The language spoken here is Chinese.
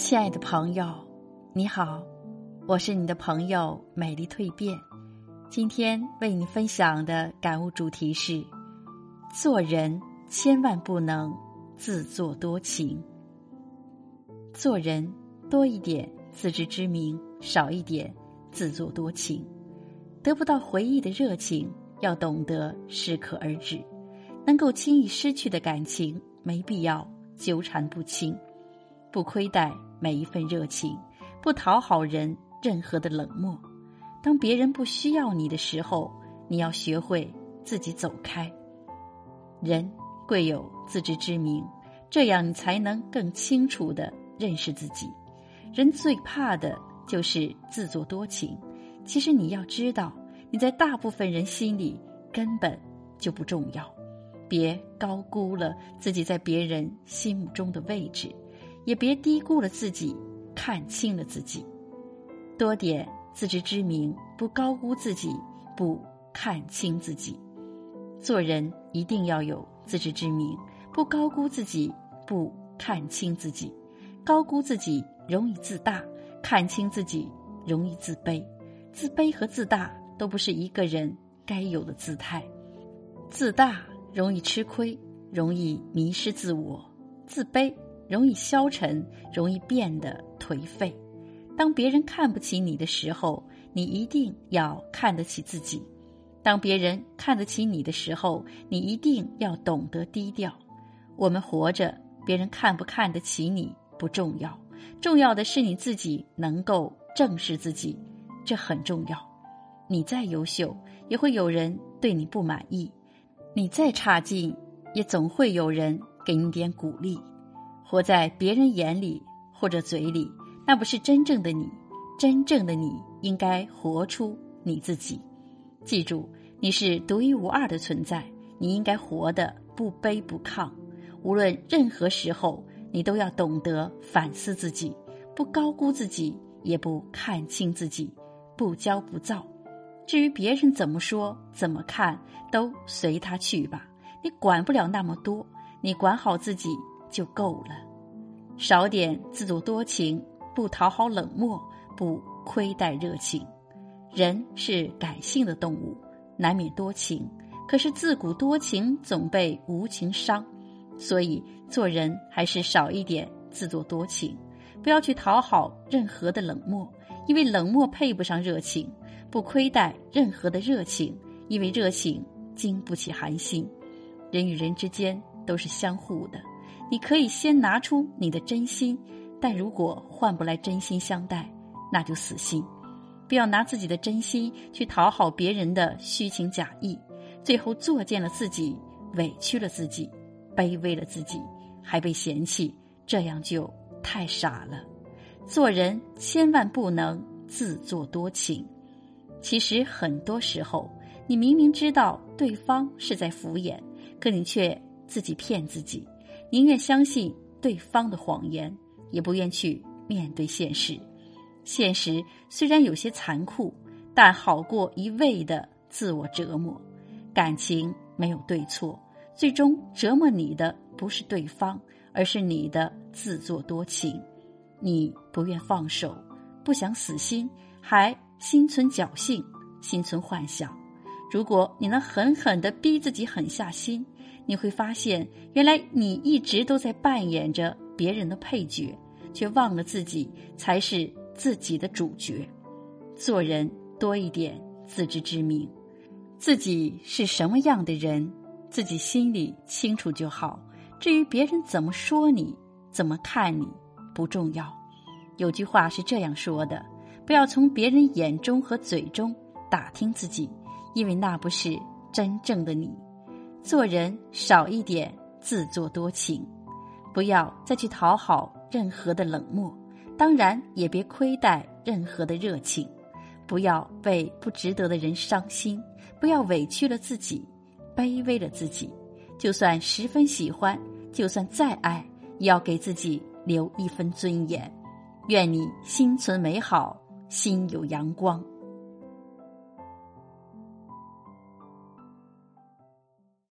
亲爱的朋友，你好，我是你的朋友美丽蜕变。今天为你分享的感悟主题是：做人千万不能自作多情。做人多一点自知之明，少一点自作多情。得不到回忆的热情，要懂得适可而止。能够轻易失去的感情，没必要纠缠不清。不亏待每一份热情，不讨好人任何的冷漠。当别人不需要你的时候，你要学会自己走开。人贵有自知之明，这样你才能更清楚的认识自己。人最怕的就是自作多情。其实你要知道，你在大部分人心里根本就不重要。别高估了自己在别人心目中的位置。也别低估了自己，看清了自己，多点自知之明，不高估自己，不看清自己。做人一定要有自知之明，不高估自己，不看清自己。高估自己容易自大，看清自己容易自卑。自卑和自大都不是一个人该有的姿态。自大容易吃亏，容易迷失自我；自卑。容易消沉，容易变得颓废。当别人看不起你的时候，你一定要看得起自己；当别人看得起你的时候，你一定要懂得低调。我们活着，别人看不看得起你不重要，重要的是你自己能够正视自己，这很重要。你再优秀，也会有人对你不满意；你再差劲，也总会有人给你点鼓励。活在别人眼里或者嘴里，那不是真正的你。真正的你应该活出你自己。记住，你是独一无二的存在，你应该活得不卑不亢。无论任何时候，你都要懂得反思自己，不高估自己，也不看清自己，不骄不躁。至于别人怎么说、怎么看，都随他去吧，你管不了那么多。你管好自己。就够了，少点自作多情，不讨好冷漠，不亏待热情。人是感性的动物，难免多情。可是自古多情总被无情伤，所以做人还是少一点自作多情，不要去讨好任何的冷漠，因为冷漠配不上热情；不亏待任何的热情，因为热情经不起寒心。人与人之间都是相互的。你可以先拿出你的真心，但如果换不来真心相待，那就死心。不要拿自己的真心去讨好别人的虚情假意，最后作践了自己，委屈了自己，卑微了自己，还被嫌弃，这样就太傻了。做人千万不能自作多情。其实很多时候，你明明知道对方是在敷衍，可你却自己骗自己。宁愿相信对方的谎言，也不愿去面对现实。现实虽然有些残酷，但好过一味的自我折磨。感情没有对错，最终折磨你的不是对方，而是你的自作多情。你不愿放手，不想死心，还心存侥幸，心存幻想。如果你能狠狠的逼自己狠下心。你会发现，原来你一直都在扮演着别人的配角，却忘了自己才是自己的主角。做人多一点自知之明，自己是什么样的人，自己心里清楚就好。至于别人怎么说你，怎么看你，不重要。有句话是这样说的：不要从别人眼中和嘴中打听自己，因为那不是真正的你。做人少一点自作多情，不要再去讨好任何的冷漠，当然也别亏待任何的热情。不要为不值得的人伤心，不要委屈了自己，卑微了自己。就算十分喜欢，就算再爱，也要给自己留一分尊严。愿你心存美好，心有阳光。